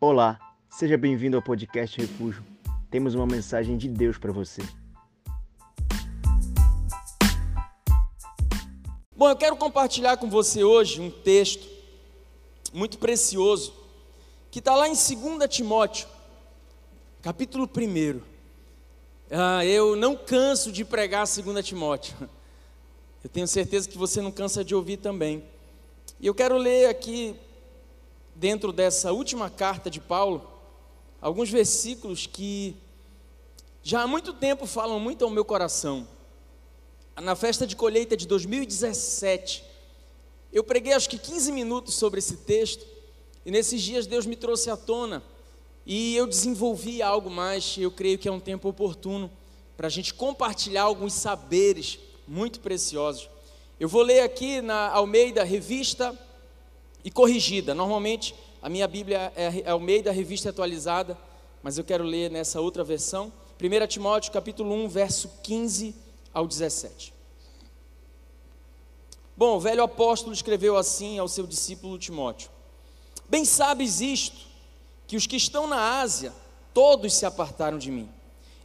Olá, seja bem-vindo ao podcast Refúgio. Temos uma mensagem de Deus para você. Bom, eu quero compartilhar com você hoje um texto muito precioso que está lá em 2 Timóteo, capítulo 1. Ah, eu não canso de pregar 2 Timóteo. Eu tenho certeza que você não cansa de ouvir também. E eu quero ler aqui dentro dessa última carta de Paulo, alguns versículos que já há muito tempo falam muito ao meu coração. Na festa de colheita de 2017, eu preguei acho que 15 minutos sobre esse texto, e nesses dias Deus me trouxe à tona, e eu desenvolvi algo mais, eu creio que é um tempo oportuno para a gente compartilhar alguns saberes muito preciosos. Eu vou ler aqui na Almeida Revista e corrigida. Normalmente a minha Bíblia é Almeida Revista Atualizada, mas eu quero ler nessa outra versão. 1 Timóteo capítulo 1, verso 15 ao 17. Bom, o velho apóstolo escreveu assim ao seu discípulo Timóteo: Bem sabes isto, que os que estão na Ásia, todos se apartaram de mim,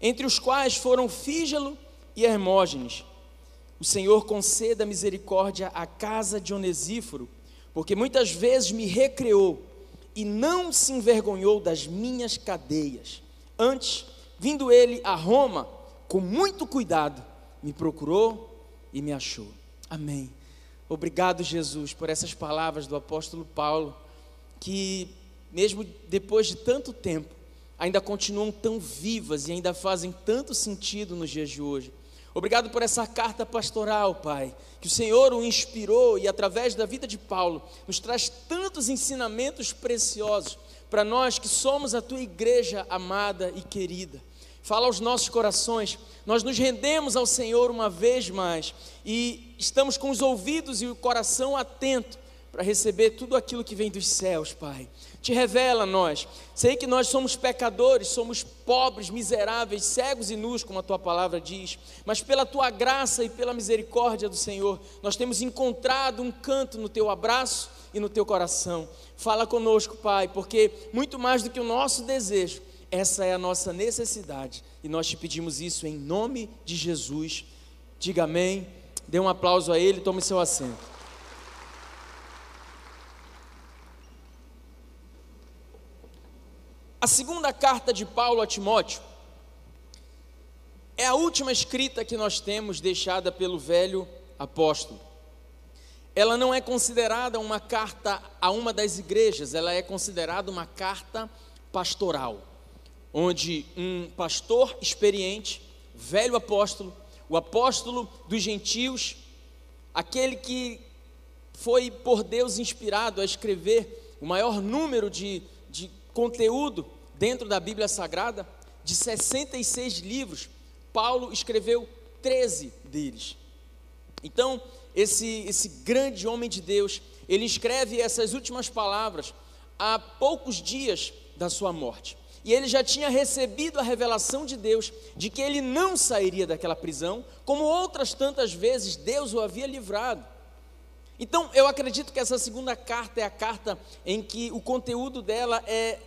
entre os quais foram Fígelo e Hermógenes. O Senhor conceda misericórdia à casa de Onesíforo, porque muitas vezes me recreou e não se envergonhou das minhas cadeias. Antes, vindo ele a Roma, com muito cuidado, me procurou e me achou. Amém. Obrigado, Jesus, por essas palavras do apóstolo Paulo, que, mesmo depois de tanto tempo, ainda continuam tão vivas e ainda fazem tanto sentido nos dias de hoje. Obrigado por essa carta pastoral, Pai, que o Senhor o inspirou e através da vida de Paulo nos traz tantos ensinamentos preciosos para nós que somos a tua igreja amada e querida. Fala aos nossos corações, nós nos rendemos ao Senhor uma vez mais e estamos com os ouvidos e o coração atento para receber tudo aquilo que vem dos céus, Pai te revela a nós. Sei que nós somos pecadores, somos pobres, miseráveis, cegos e nus, como a tua palavra diz, mas pela tua graça e pela misericórdia do Senhor, nós temos encontrado um canto no teu abraço e no teu coração. Fala conosco, Pai, porque muito mais do que o nosso desejo, essa é a nossa necessidade e nós te pedimos isso em nome de Jesus. Diga amém. Dê um aplauso a Ele, tome seu assento. A segunda carta de Paulo a Timóteo é a última escrita que nós temos deixada pelo velho apóstolo. Ela não é considerada uma carta a uma das igrejas, ela é considerada uma carta pastoral, onde um pastor experiente, velho apóstolo, o apóstolo dos gentios, aquele que foi por Deus inspirado a escrever o maior número de, de conteúdo dentro da Bíblia Sagrada, de 66 livros, Paulo escreveu 13 deles. Então, esse, esse grande homem de Deus, ele escreve essas últimas palavras há poucos dias da sua morte. E ele já tinha recebido a revelação de Deus de que ele não sairia daquela prisão, como outras tantas vezes Deus o havia livrado. Então, eu acredito que essa segunda carta é a carta em que o conteúdo dela é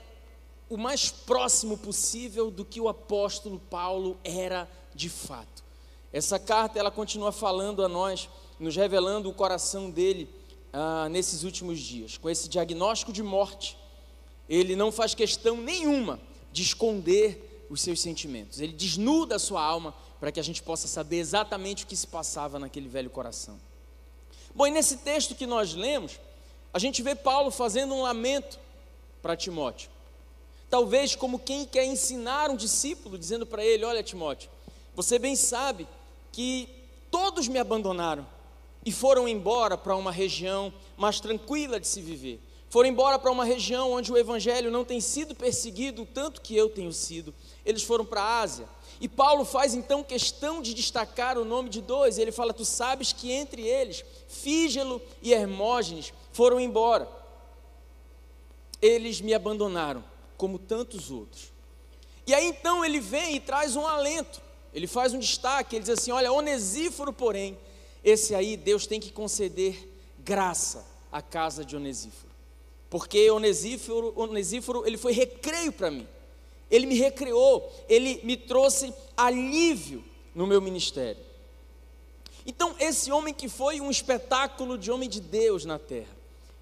o mais próximo possível do que o apóstolo Paulo era de fato. Essa carta ela continua falando a nós, nos revelando o coração dele ah, nesses últimos dias, com esse diagnóstico de morte. Ele não faz questão nenhuma de esconder os seus sentimentos. Ele desnuda a sua alma para que a gente possa saber exatamente o que se passava naquele velho coração. Bom, e nesse texto que nós lemos, a gente vê Paulo fazendo um lamento para Timóteo. Talvez como quem quer ensinar um discípulo, dizendo para ele: Olha, Timóteo, você bem sabe que todos me abandonaram e foram embora para uma região mais tranquila de se viver. Foram embora para uma região onde o evangelho não tem sido perseguido tanto que eu tenho sido. Eles foram para a Ásia. E Paulo faz então questão de destacar o nome de dois. Ele fala: Tu sabes que entre eles, Fígelo e Hermógenes foram embora. Eles me abandonaram como tantos outros. E aí então ele vem e traz um alento, ele faz um destaque, ele diz assim: olha, Onesíforo, porém, esse aí Deus tem que conceder graça à casa de Onesíforo. porque Onesíforo, Onesíforo ele foi recreio para mim. Ele me recreou, ele me trouxe alívio no meu ministério. Então, esse homem que foi um espetáculo de homem de Deus na terra,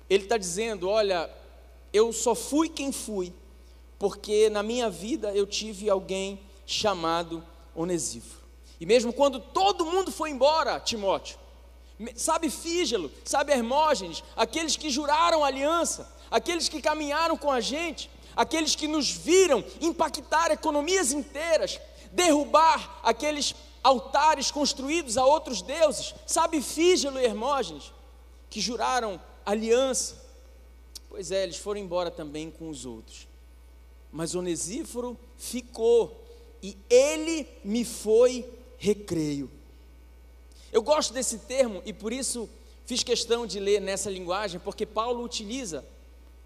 ele está dizendo: Olha, eu só fui quem fui, porque na minha vida eu tive alguém chamado Onesíforo. E mesmo quando todo mundo foi embora, Timóteo, sabe Fígelo, sabe Hermógenes, aqueles que juraram aliança, aqueles que caminharam com a gente, aqueles que nos viram impactar economias inteiras, derrubar aqueles altares construídos a outros deuses, sabe Fígelo e Hermógenes, que juraram aliança. Pois é, eles foram embora também com os outros. Mas Onesíforo ficou e ele me foi recreio. Eu gosto desse termo e por isso fiz questão de ler nessa linguagem, porque Paulo utiliza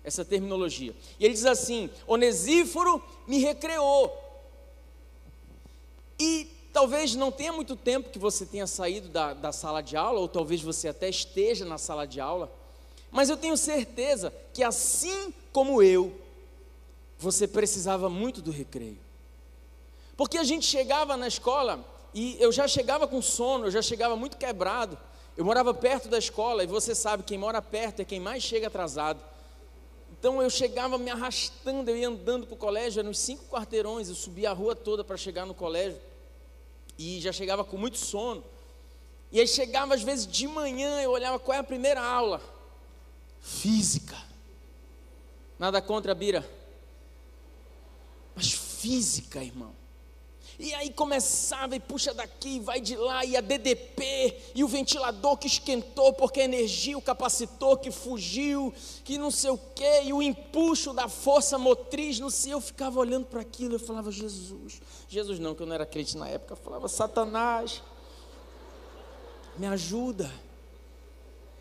essa terminologia. E ele diz assim: Onesíforo me recreou. E talvez não tenha muito tempo que você tenha saído da, da sala de aula, ou talvez você até esteja na sala de aula, mas eu tenho certeza que assim como eu, você precisava muito do recreio. Porque a gente chegava na escola e eu já chegava com sono, eu já chegava muito quebrado. Eu morava perto da escola e você sabe, quem mora perto é quem mais chega atrasado. Então eu chegava me arrastando, eu ia andando para o colégio, eram cinco quarteirões, eu subia a rua toda para chegar no colégio. E já chegava com muito sono. E aí chegava às vezes de manhã, eu olhava qual é a primeira aula. Física. Nada contra Bira. Física, irmão. E aí começava e puxa daqui, vai de lá, e a DDP, e o ventilador que esquentou porque a energia, o capacitor que fugiu, que não sei o quê, e o empuxo da força motriz, não sei, eu ficava olhando para aquilo, eu falava, Jesus, Jesus não, que eu não era crente na época, eu falava, Satanás, me ajuda.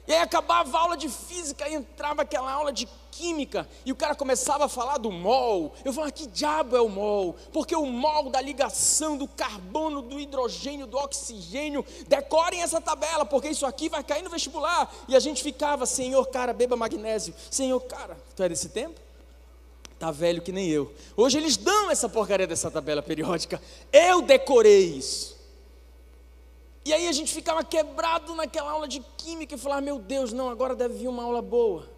E aí acabava a aula de física e entrava aquela aula de química e o cara começava a falar do mol. Eu falava, que diabo é o mol? Porque o mol da ligação do carbono, do hidrogênio, do oxigênio, decorem essa tabela, porque isso aqui vai cair no vestibular. E a gente ficava, Senhor, cara, beba magnésio. Senhor, cara, tu é desse tempo? Tá velho que nem eu. Hoje eles dão essa porcaria dessa tabela periódica. Eu decorei isso. E aí a gente ficava quebrado naquela aula de química e falava, meu Deus, não, agora deve vir uma aula boa.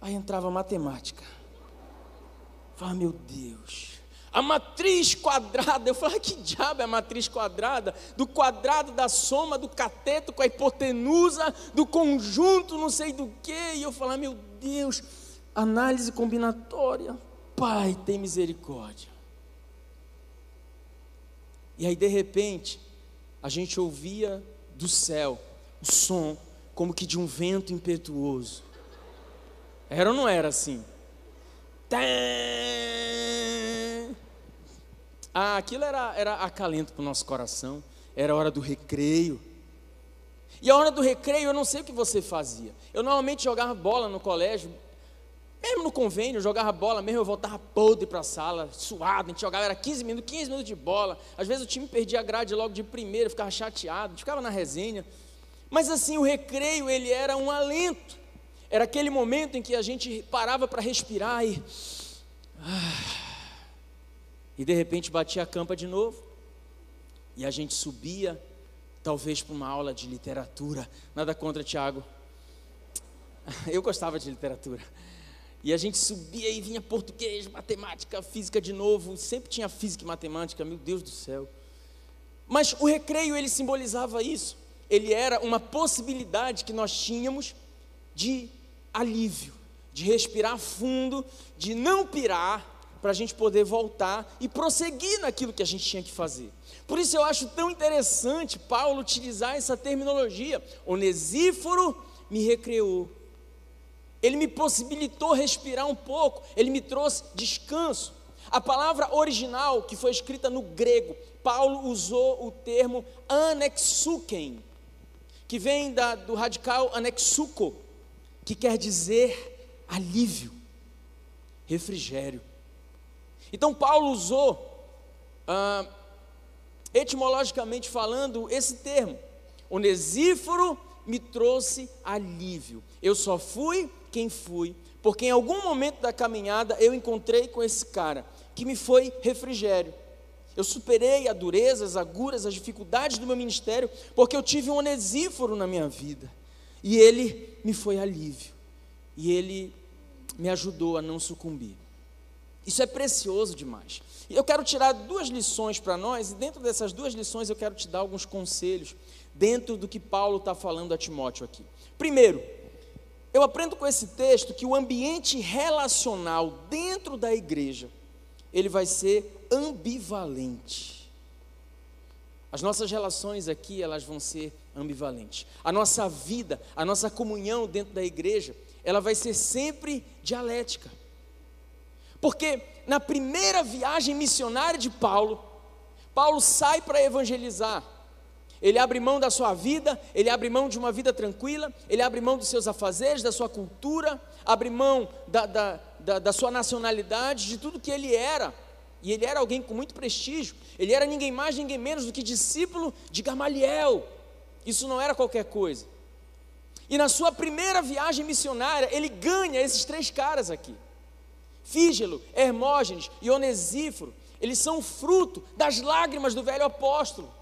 Aí entrava matemática. Falava, meu Deus. A matriz quadrada, eu falava, que diabo é a matriz quadrada? Do quadrado da soma do cateto com a hipotenusa, do conjunto não sei do que. E eu falava, meu Deus, análise combinatória. Pai, tem misericórdia. E aí, de repente, a gente ouvia do céu o som como que de um vento impetuoso. Era ou não era assim? Ah, aquilo era, era acalento para o nosso coração. Era hora do recreio. E a hora do recreio, eu não sei o que você fazia. Eu normalmente jogava bola no colégio, mesmo no convênio, eu jogava bola mesmo, eu voltava podre para a sala, suado, a gente jogava, era 15 minutos, 15 minutos de bola. Às vezes o time perdia a grade logo de primeira, ficava chateado, ficava na resenha. Mas assim, o recreio, ele era um alento. Era aquele momento em que a gente parava para respirar e. Ah, e de repente batia a campa de novo. E a gente subia, talvez para uma aula de literatura. Nada contra, Tiago. Eu gostava de literatura. E a gente subia e vinha português, matemática, física de novo. Sempre tinha física e matemática, meu Deus do céu. Mas o recreio ele simbolizava isso. Ele era uma possibilidade que nós tínhamos de alívio, de respirar fundo, de não pirar, para a gente poder voltar e prosseguir naquilo que a gente tinha que fazer. Por isso eu acho tão interessante Paulo utilizar essa terminologia. Onesíforo me recreou. Ele me possibilitou respirar um pouco, ele me trouxe descanso. A palavra original, que foi escrita no grego, Paulo usou o termo anexuken, que vem da, do radical anexuco, que quer dizer alívio, refrigério. Então, Paulo usou, ah, etimologicamente falando, esse termo. Onesíforo me trouxe alívio. Eu só fui quem fui, porque em algum momento da caminhada eu encontrei com esse cara que me foi refrigério. Eu superei a dureza, as aguras, as dificuldades do meu ministério, porque eu tive um onesíforo na minha vida. E ele me foi alívio. E ele me ajudou a não sucumbir. Isso é precioso demais. E eu quero tirar duas lições para nós, e dentro dessas duas lições eu quero te dar alguns conselhos, dentro do que Paulo está falando a Timóteo aqui. Primeiro, eu aprendo com esse texto que o ambiente relacional dentro da igreja, ele vai ser ambivalente. As nossas relações aqui, elas vão ser ambivalentes. A nossa vida, a nossa comunhão dentro da igreja, ela vai ser sempre dialética. Porque na primeira viagem missionária de Paulo, Paulo sai para evangelizar. Ele abre mão da sua vida, ele abre mão de uma vida tranquila, ele abre mão dos seus afazeres, da sua cultura, abre mão da, da, da, da sua nacionalidade, de tudo que ele era. E ele era alguém com muito prestígio, ele era ninguém mais, ninguém menos do que discípulo de Gamaliel. Isso não era qualquer coisa. E na sua primeira viagem missionária, ele ganha esses três caras aqui: Fígelo, Hermógenes e Onesíforo. Eles são fruto das lágrimas do velho apóstolo.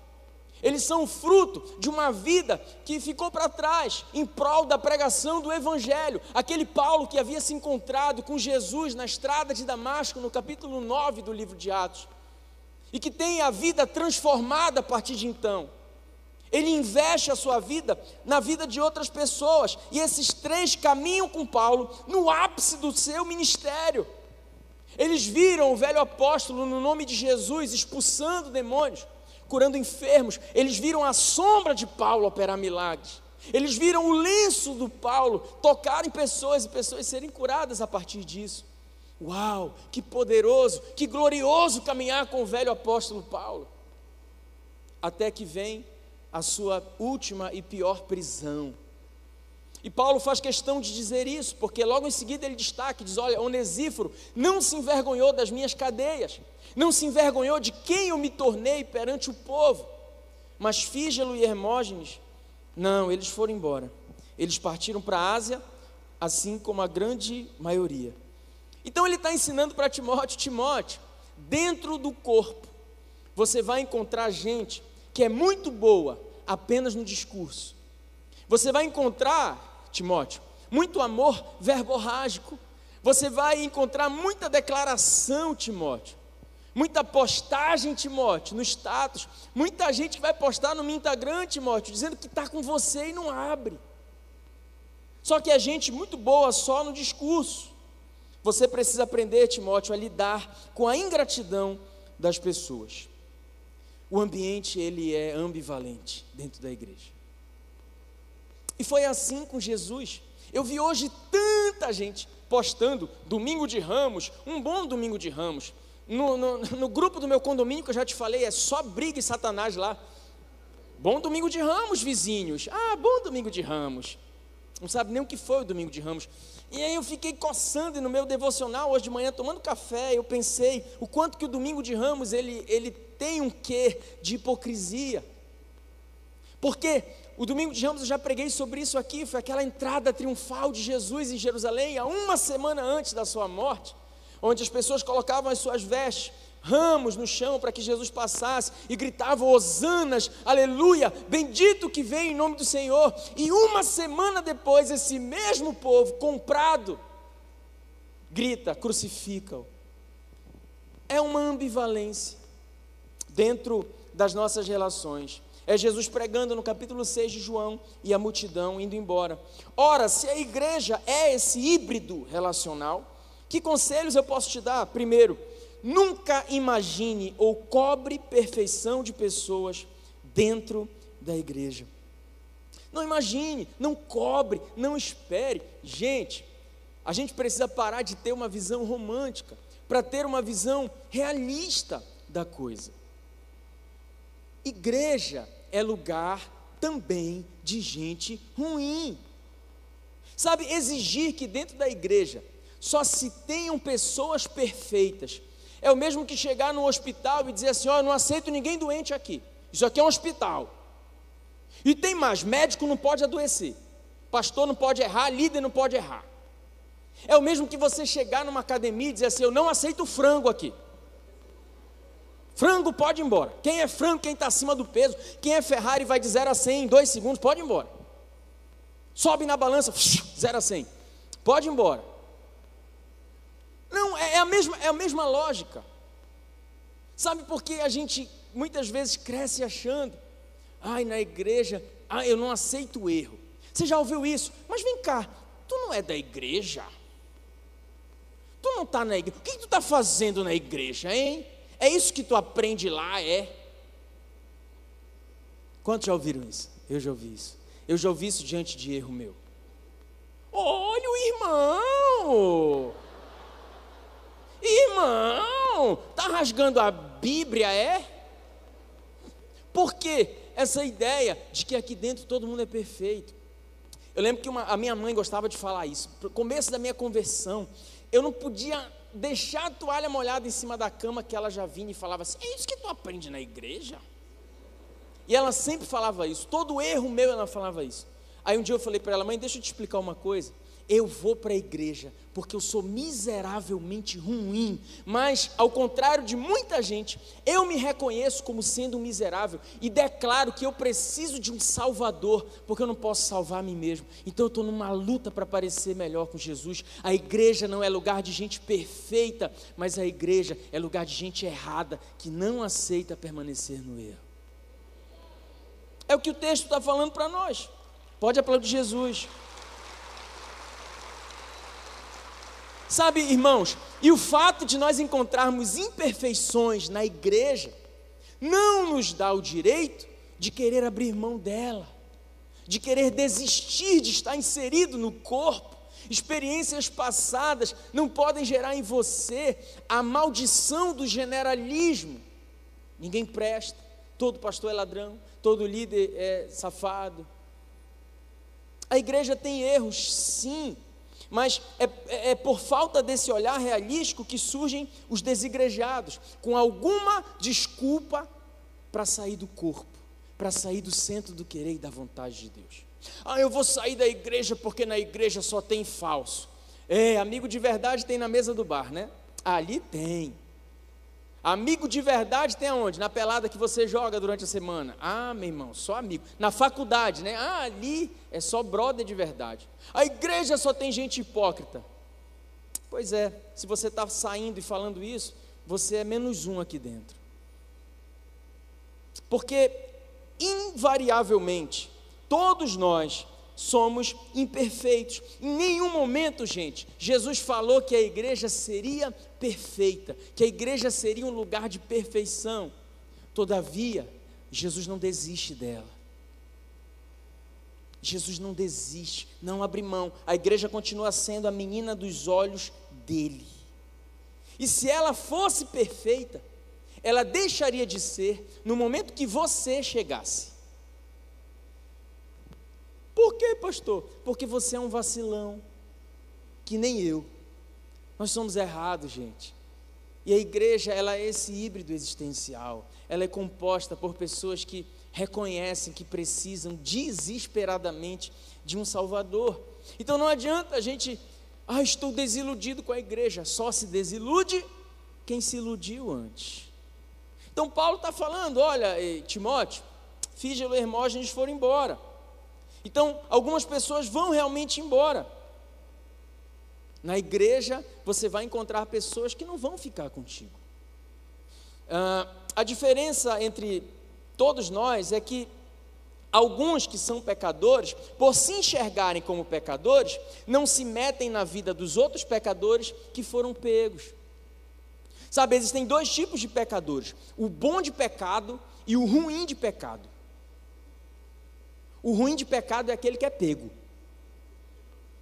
Eles são fruto de uma vida que ficou para trás em prol da pregação do Evangelho. Aquele Paulo que havia se encontrado com Jesus na estrada de Damasco, no capítulo 9 do livro de Atos, e que tem a vida transformada a partir de então. Ele investe a sua vida na vida de outras pessoas, e esses três caminham com Paulo no ápice do seu ministério. Eles viram o velho apóstolo, no nome de Jesus, expulsando demônios curando enfermos, eles viram a sombra de Paulo operar milagres. Eles viram o lenço do Paulo tocar em pessoas e pessoas serem curadas a partir disso. Uau, que poderoso, que glorioso caminhar com o velho apóstolo Paulo. Até que vem a sua última e pior prisão. E Paulo faz questão de dizer isso, porque logo em seguida ele destaca, diz: Olha, Onesíforo não se envergonhou das minhas cadeias, não se envergonhou de quem eu me tornei perante o povo. Mas Fígelo e Hermógenes, não, eles foram embora. Eles partiram para a Ásia, assim como a grande maioria. Então ele está ensinando para Timóteo: Timóteo, dentro do corpo, você vai encontrar gente que é muito boa apenas no discurso. Você vai encontrar Timóteo. Muito amor verborrágico. Você vai encontrar muita declaração, Timóteo. Muita postagem, Timóteo, no status. Muita gente que vai postar no Instagram, Timóteo, dizendo que está com você e não abre. Só que é gente muito boa só no discurso. Você precisa aprender, Timóteo, a lidar com a ingratidão das pessoas. O ambiente ele é ambivalente dentro da igreja. E foi assim com Jesus. Eu vi hoje tanta gente postando domingo de ramos, um bom domingo de ramos. No, no, no, grupo do meu condomínio, que eu já te falei, é só briga e satanás lá. Bom domingo de ramos, vizinhos. Ah, bom domingo de ramos. Não sabe nem o que foi o domingo de ramos. E aí eu fiquei coçando no meu devocional hoje de manhã, tomando café, eu pensei o quanto que o domingo de ramos ele, ele tem um quê de hipocrisia. Porque o domingo de Ramos eu já preguei sobre isso aqui, foi aquela entrada triunfal de Jesus em Jerusalém, há uma semana antes da sua morte, onde as pessoas colocavam as suas vestes, ramos no chão para que Jesus passasse e gritavam hosanas, aleluia, bendito que vem em nome do Senhor. E uma semana depois, esse mesmo povo comprado grita, crucifica-o. É uma ambivalência dentro das nossas relações. É Jesus pregando no capítulo 6 de João e a multidão indo embora. Ora, se a igreja é esse híbrido relacional, que conselhos eu posso te dar? Primeiro, nunca imagine ou cobre perfeição de pessoas dentro da igreja. Não imagine, não cobre, não espere. Gente, a gente precisa parar de ter uma visão romântica para ter uma visão realista da coisa. Igreja é lugar também de gente ruim. Sabe, exigir que dentro da igreja só se tenham pessoas perfeitas é o mesmo que chegar no hospital e dizer assim: Ó, oh, não aceito ninguém doente aqui. Isso aqui é um hospital. E tem mais: médico não pode adoecer, pastor não pode errar, líder não pode errar. É o mesmo que você chegar numa academia e dizer assim: Eu não aceito frango aqui. Frango pode ir embora. Quem é frango, quem está acima do peso, quem é Ferrari vai de 0 a 100 em 2 segundos, pode ir embora. Sobe na balança, 0 a 100. Pode ir embora. Não, é, é, a mesma, é a mesma lógica. Sabe por que a gente muitas vezes cresce achando, ai, na igreja, ai, eu não aceito o erro. Você já ouviu isso? Mas vem cá, tu não é da igreja? Tu não está na igreja? O que tu está fazendo na igreja, hein? É isso que tu aprende lá, é? Quantos já ouviram isso? Eu já ouvi isso. Eu já ouvi isso diante de erro meu. Olha o irmão! Irmão, tá rasgando a Bíblia, é? Por quê? Essa ideia de que aqui dentro todo mundo é perfeito. Eu lembro que uma, a minha mãe gostava de falar isso. No começo da minha conversão, eu não podia deixar a toalha molhada em cima da cama que ela já vinha e falava assim: É isso que tu aprende na igreja? E ela sempre falava isso, todo erro meu ela falava isso. Aí um dia eu falei para ela: Mãe, deixa eu te explicar uma coisa eu vou para a igreja porque eu sou miseravelmente ruim, mas ao contrário de muita gente, eu me reconheço como sendo miserável e declaro que eu preciso de um Salvador, porque eu não posso salvar a mim mesmo. Então eu estou numa luta para parecer melhor com Jesus. A igreja não é lugar de gente perfeita, mas a igreja é lugar de gente errada que não aceita permanecer no erro. É o que o texto está falando para nós. Pode aplaudir Jesus. Sabe, irmãos, e o fato de nós encontrarmos imperfeições na igreja não nos dá o direito de querer abrir mão dela, de querer desistir de estar inserido no corpo. Experiências passadas não podem gerar em você a maldição do generalismo. Ninguém presta, todo pastor é ladrão, todo líder é safado. A igreja tem erros, sim, mas é, é, é, por falta desse olhar realístico que surgem os desigrejados, com alguma desculpa para sair do corpo, para sair do centro do querer e da vontade de Deus. Ah, eu vou sair da igreja porque na igreja só tem falso. É, amigo de verdade tem na mesa do bar, né? Ali tem. Amigo de verdade tem aonde? Na pelada que você joga durante a semana. Ah, meu irmão, só amigo. Na faculdade, né? Ah, ali é só brother de verdade. A igreja só tem gente hipócrita. Pois é, se você está saindo e falando isso, você é menos um aqui dentro. Porque, invariavelmente, todos nós somos imperfeitos. Em nenhum momento, gente, Jesus falou que a igreja seria perfeita, que a igreja seria um lugar de perfeição. Todavia, Jesus não desiste dela. Jesus não desiste, não abre mão. A igreja continua sendo a menina dos olhos dele. E se ela fosse perfeita, ela deixaria de ser no momento que você chegasse. Por quê, pastor? Porque você é um vacilão, que nem eu. Nós somos errados, gente. E a igreja, ela é esse híbrido existencial. Ela é composta por pessoas que reconhecem que precisam desesperadamente de um Salvador. Então não adianta a gente, ah, estou desiludido com a igreja. Só se desilude quem se iludiu antes. Então Paulo está falando: olha, Timóteo, Fígelo e Hermógenes foram embora. Então, algumas pessoas vão realmente embora. Na igreja, você vai encontrar pessoas que não vão ficar contigo. Ah, a diferença entre todos nós é que alguns que são pecadores, por se enxergarem como pecadores, não se metem na vida dos outros pecadores que foram pegos. Sabe, existem dois tipos de pecadores: o bom de pecado e o ruim de pecado. O ruim de pecado é aquele que é pego.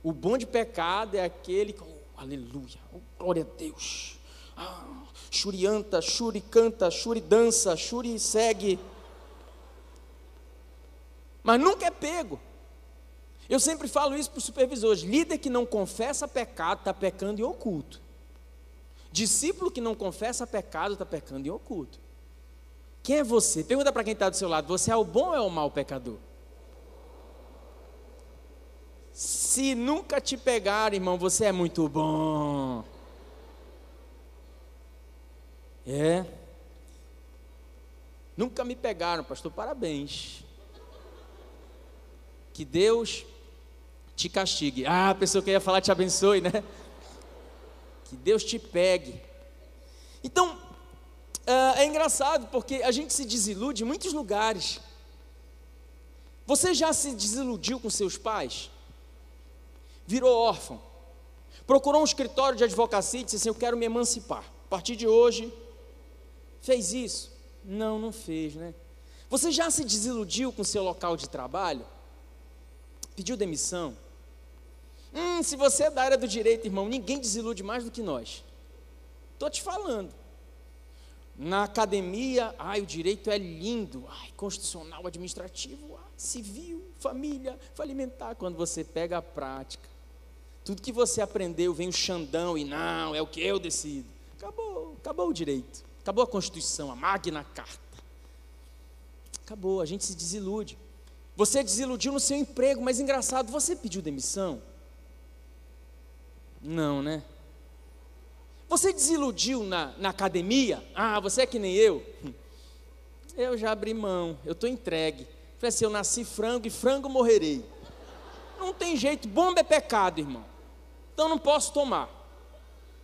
O bom de pecado é aquele que, oh, aleluia, oh, glória a Deus. Ah, churianta, churi canta, churi dança, churi segue. Mas nunca é pego. Eu sempre falo isso para os supervisores: líder que não confessa pecado está pecando em oculto. Discípulo que não confessa pecado está pecando em oculto. Quem é você? Pergunta para quem está do seu lado: você é o bom ou é o mau pecador? Se nunca te pegar, irmão, você é muito bom. É. Nunca me pegaram, pastor, parabéns. Que Deus te castigue. Ah, a pessoa que ia falar te abençoe, né? Que Deus te pegue. Então, ah, é engraçado porque a gente se desilude em muitos lugares. Você já se desiludiu com seus pais? Virou órfão? Procurou um escritório de advocacia e disse assim: Eu quero me emancipar. A partir de hoje, fez isso? Não, não fez, né? Você já se desiludiu com seu local de trabalho? Pediu demissão? Hum, se você é da área do direito, irmão, ninguém desilude mais do que nós. Estou te falando. Na academia, ai, o direito é lindo, ai, constitucional, administrativo, ai, civil, família, alimentar. Quando você pega a prática, tudo que você aprendeu vem o Xandão e não, é o que eu decido. Acabou, acabou o direito, acabou a Constituição, a Magna Carta. Acabou, a gente se desilude. Você desiludiu no seu emprego, mas engraçado, você pediu demissão? Não, né? Você desiludiu na, na academia? Ah, você é que nem eu? Eu já abri mão, eu estou entregue. Falei assim: eu nasci frango e frango morrerei. Não tem jeito, bomba é pecado, irmão. Então não posso tomar.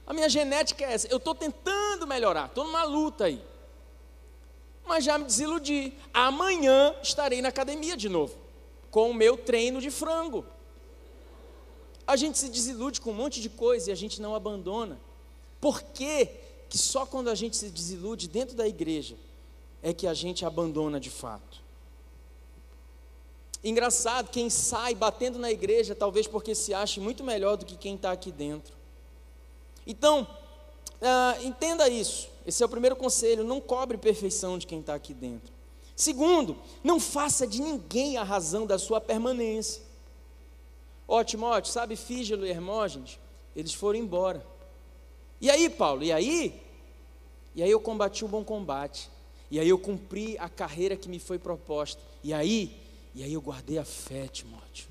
A minha genética é essa. Eu estou tentando melhorar, estou numa luta aí. Mas já me desiludi. Amanhã estarei na academia de novo, com o meu treino de frango. A gente se desilude com um monte de coisa e a gente não abandona. Por que, que só quando a gente se desilude dentro da igreja é que a gente abandona de fato? Engraçado, quem sai batendo na igreja, talvez porque se ache muito melhor do que quem está aqui dentro. Então, uh, entenda isso. Esse é o primeiro conselho: não cobre perfeição de quem está aqui dentro. Segundo, não faça de ninguém a razão da sua permanência. Ó, Timóteo, sabe Fígelo e Hermógenes? Eles foram embora. E aí, Paulo? E aí? E aí eu combati o bom combate. E aí eu cumpri a carreira que me foi proposta. E aí, e aí eu guardei a fé, Timóteo.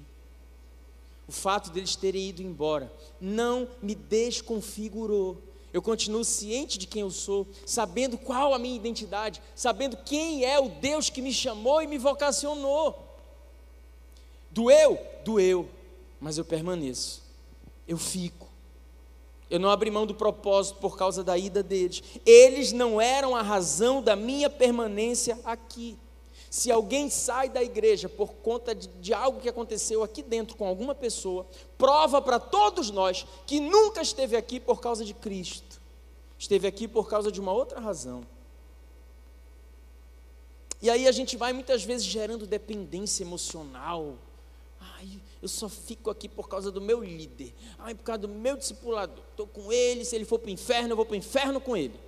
O fato deles terem ido embora não me desconfigurou. Eu continuo ciente de quem eu sou, sabendo qual a minha identidade, sabendo quem é o Deus que me chamou e me vocacionou. Doeu? Doeu, mas eu permaneço. Eu fico. Eu não abri mão do propósito por causa da ida deles. Eles não eram a razão da minha permanência aqui. Se alguém sai da igreja por conta de, de, algo que aconteceu aqui dentro com alguma pessoa, prova para todos nós que nunca esteve aqui por causa de Cristo, esteve aqui por causa de uma outra razão. E aí a gente vai muitas vezes gerando dependência emocional. Ai, eu só fico aqui por causa do meu líder. Ai, por causa do meu discipulador. Estou com ele, se ele for para o inferno, eu vou para o inferno com ele.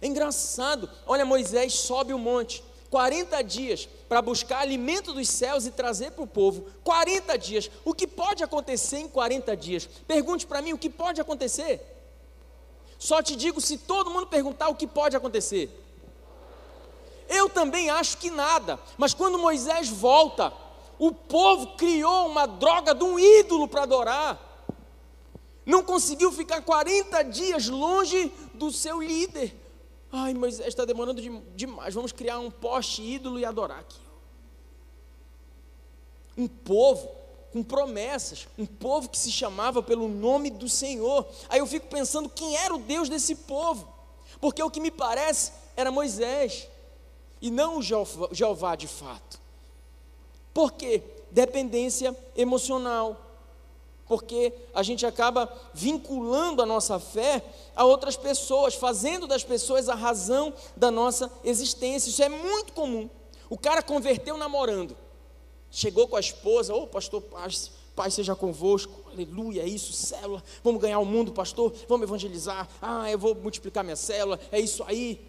É engraçado, olha, Moisés sobe o monte, 40 dias para buscar alimento dos céus e trazer para o povo. 40 dias. O que pode acontecer em 40 dias? Pergunte para mim o que pode acontecer. Só te digo se todo mundo perguntar o que pode acontecer. Eu também acho que nada, mas quando Moisés volta, o povo criou uma droga de um ídolo para adorar. Não conseguiu ficar 40 dias longe do seu líder. Ai, Moisés está demorando demais. Vamos criar um poste ídolo e adorar aqui. Um povo com promessas, um povo que se chamava pelo nome do Senhor. Aí eu fico pensando quem era o Deus desse povo, porque o que me parece era Moisés e não o Jeová de fato. Por quê? Dependência emocional. Porque a gente acaba vinculando a nossa fé a outras pessoas, fazendo das pessoas a razão da nossa existência. Isso é muito comum. O cara converteu namorando, chegou com a esposa, ô oh, pastor, paz, paz seja convosco, aleluia, é isso, célula, vamos ganhar o mundo, pastor, vamos evangelizar, ah, eu vou multiplicar minha célula, é isso aí.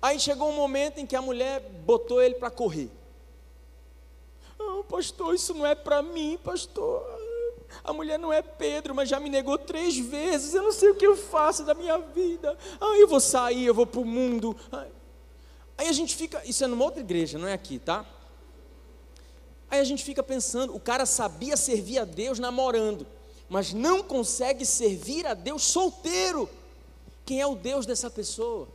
Aí chegou um momento em que a mulher botou ele para correr. Oh, pastor, isso não é para mim, pastor. A mulher não é Pedro, mas já me negou três vezes. Eu não sei o que eu faço da minha vida. Ah, eu vou sair, eu vou para o mundo. Aí a gente fica. Isso é numa outra igreja, não é aqui, tá? Aí a gente fica pensando, o cara sabia servir a Deus namorando, mas não consegue servir a Deus solteiro. Quem é o Deus dessa pessoa?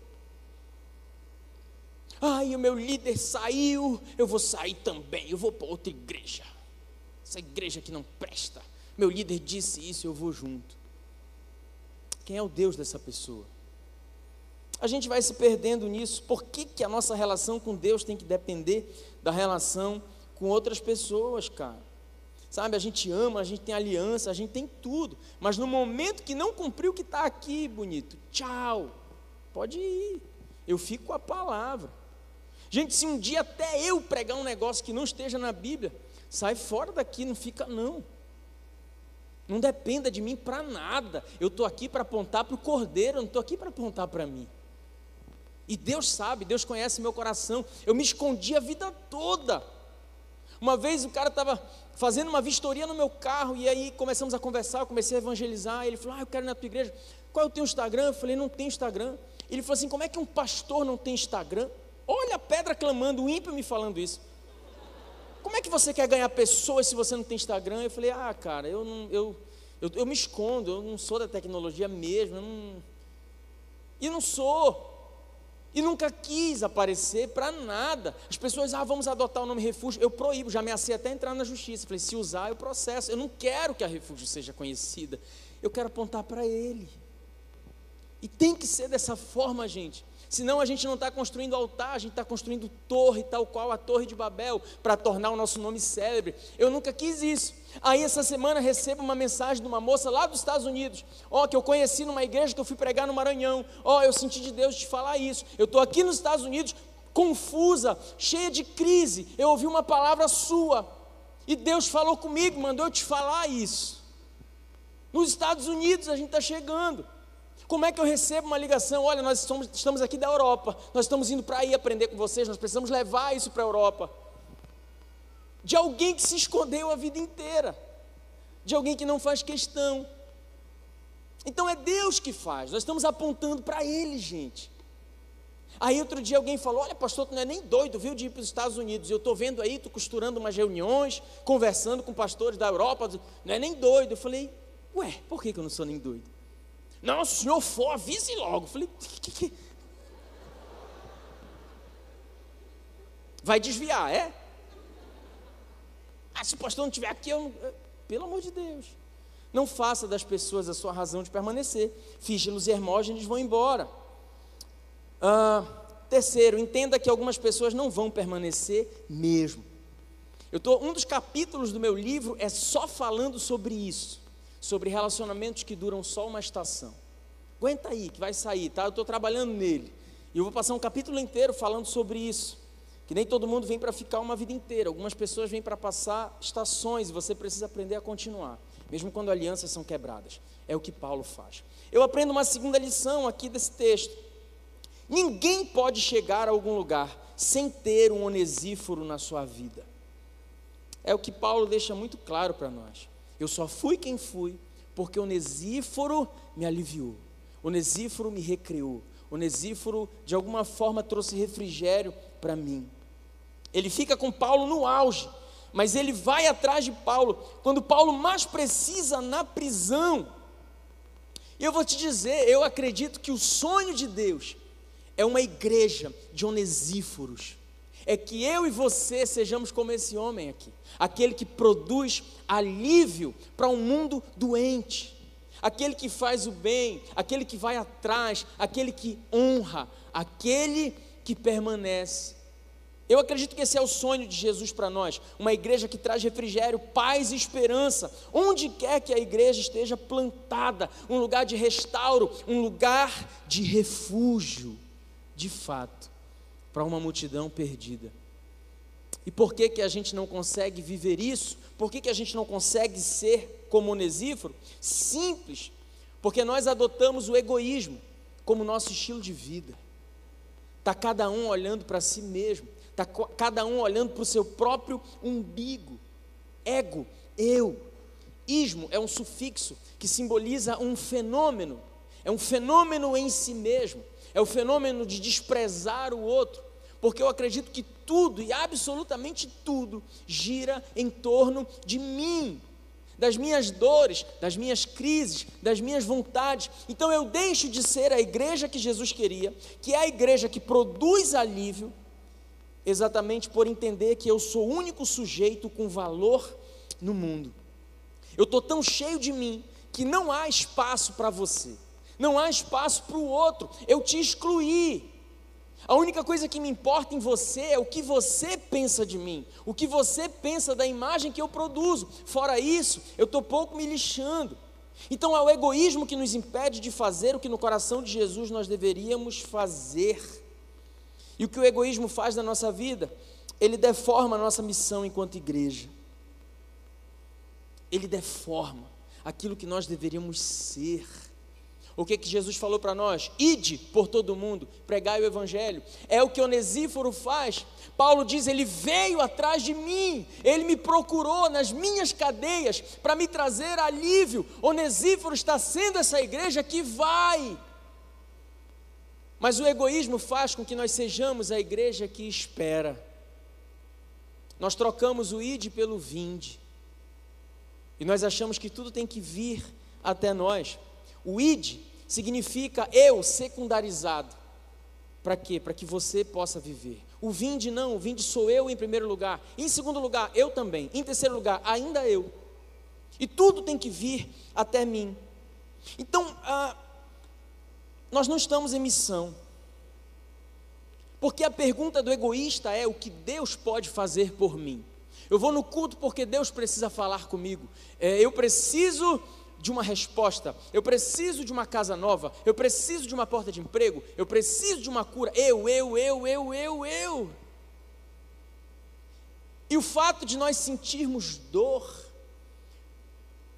Ai, o meu líder saiu, eu vou sair também, eu vou para outra igreja. Essa igreja que não presta. Meu líder disse isso, eu vou junto. Quem é o Deus dessa pessoa? A gente vai se perdendo nisso. Por que, que a nossa relação com Deus tem que depender da relação com outras pessoas, cara? Sabe, a gente ama, a gente tem aliança, a gente tem tudo. Mas no momento que não cumpriu o que está aqui, bonito, tchau. Pode ir. Eu fico com a palavra. Gente, se um dia até eu pregar um negócio que não esteja na Bíblia, sai fora daqui, não fica não. Não dependa de mim para nada. Eu estou aqui para apontar para o cordeiro, eu não estou aqui para apontar para mim. E Deus sabe, Deus conhece meu coração. Eu me escondi a vida toda. Uma vez o cara estava fazendo uma vistoria no meu carro, e aí começamos a conversar, eu comecei a evangelizar. Ele falou: Ah, eu quero ir na tua igreja. Qual é o teu Instagram? Eu falei: Não tem Instagram. Ele falou assim: Como é que um pastor não tem Instagram? Olha a pedra clamando, o ímpio me falando isso. Como é que você quer ganhar pessoas se você não tem Instagram? Eu falei, ah, cara, eu não, eu, eu, eu me escondo, eu não sou da tecnologia mesmo, eu não, e não sou. E nunca quis aparecer para nada. As pessoas, ah, vamos adotar o nome refúgio. Eu proíbo, já ameacei até entrar na justiça. Falei, se usar, eu processo. Eu não quero que a refúgio seja conhecida. Eu quero apontar para ele. E tem que ser dessa forma, gente. Senão a gente não está construindo altar, a gente está construindo torre, tal qual a Torre de Babel, para tornar o nosso nome célebre. Eu nunca quis isso. Aí essa semana recebo uma mensagem de uma moça lá dos Estados Unidos, ó, que eu conheci numa igreja que eu fui pregar no Maranhão. Ó, eu senti de Deus te falar isso. Eu estou aqui nos Estados Unidos, confusa, cheia de crise. Eu ouvi uma palavra sua. E Deus falou comigo, mandou eu te falar isso. Nos Estados Unidos a gente está chegando. Como é que eu recebo uma ligação? Olha, nós estamos, estamos aqui da Europa, nós estamos indo para aí aprender com vocês, nós precisamos levar isso para a Europa. De alguém que se escondeu a vida inteira, de alguém que não faz questão. Então é Deus que faz, nós estamos apontando para Ele, gente. Aí outro dia alguém falou: Olha, pastor, tu não é nem doido, viu, de ir para os Estados Unidos. Eu estou vendo aí, tu costurando umas reuniões, conversando com pastores da Europa, não é nem doido. Eu falei: Ué, por que, que eu não sou nem doido? Não, se o senhor for, avise logo. Falei, que, que... vai desviar, é? Ah, se o pastor não estiver aqui, eu não... pelo amor de Deus. Não faça das pessoas a sua razão de permanecer. Finge-los Hermógenes vão embora. Ah, terceiro, entenda que algumas pessoas não vão permanecer mesmo. Eu tô, um dos capítulos do meu livro é só falando sobre isso sobre relacionamentos que duram só uma estação. Aguenta aí, que vai sair, tá? Eu estou trabalhando nele. E eu vou passar um capítulo inteiro falando sobre isso. Que nem todo mundo vem para ficar uma vida inteira. Algumas pessoas vêm para passar estações e você precisa aprender a continuar, mesmo quando alianças são quebradas. É o que Paulo faz. Eu aprendo uma segunda lição aqui desse texto. Ninguém pode chegar a algum lugar sem ter um onesíforo na sua vida. É o que Paulo deixa muito claro para nós. Eu só fui quem fui porque Onesíforo me aliviou. Onesíforo me recriou. Onesíforo, de alguma forma, trouxe refrigério para mim. Ele fica com Paulo no auge, mas ele vai atrás de Paulo quando Paulo mais precisa na prisão. E eu vou te dizer, eu acredito que o sonho de Deus é uma igreja de onesíforos é que eu e você sejamos como esse homem aqui, aquele que produz alívio para um mundo doente, aquele que faz o bem, aquele que vai atrás, aquele que honra, aquele que permanece. Eu acredito que esse é o sonho de Jesus para nós, uma igreja que traz refrigério, paz e esperança, onde quer que a igreja esteja plantada, um lugar de restauro, um lugar de refúgio, de fato para uma multidão perdida. E por que, que a gente não consegue viver isso? Por que, que a gente não consegue ser como Onesíforo? Simples, porque nós adotamos o egoísmo como nosso estilo de vida. Está cada um olhando para si mesmo, está cada um olhando para o seu próprio umbigo. Ego, eu. Ismo é um sufixo que simboliza um fenômeno, é um fenômeno em si mesmo, é o fenômeno de desprezar o outro. Porque eu acredito que tudo e absolutamente tudo gira em torno de mim, das minhas dores, das minhas crises, das minhas vontades. Então eu deixo de ser a igreja que Jesus queria, que é a igreja que produz alívio, exatamente por entender que eu sou o único sujeito com valor no mundo. Eu estou tão cheio de mim que não há espaço para você, não há espaço para o outro, eu te excluí. A única coisa que me importa em você é o que você pensa de mim, o que você pensa da imagem que eu produzo. Fora isso, eu estou pouco me lixando. Então é o egoísmo que nos impede de fazer o que no coração de Jesus nós deveríamos fazer. E o que o egoísmo faz na nossa vida? Ele deforma a nossa missão enquanto igreja. Ele deforma aquilo que nós deveríamos ser. O que, que Jesus falou para nós? Ide por todo mundo, pregai o Evangelho. É o que Onesíforo faz. Paulo diz: Ele veio atrás de mim, ele me procurou nas minhas cadeias para me trazer alívio. Onesíforo está sendo essa igreja que vai. Mas o egoísmo faz com que nós sejamos a igreja que espera. Nós trocamos o ide pelo vinde. E nós achamos que tudo tem que vir até nós. O id significa eu secundarizado. Para quê? Para que você possa viver. O vinde não, o vinde sou eu em primeiro lugar. Em segundo lugar, eu também. Em terceiro lugar, ainda eu. E tudo tem que vir até mim. Então, ah, nós não estamos em missão. Porque a pergunta do egoísta é: o que Deus pode fazer por mim? Eu vou no culto porque Deus precisa falar comigo. É, eu preciso de uma resposta, eu preciso de uma casa nova, eu preciso de uma porta de emprego, eu preciso de uma cura. Eu, eu, eu, eu, eu, eu. E o fato de nós sentirmos dor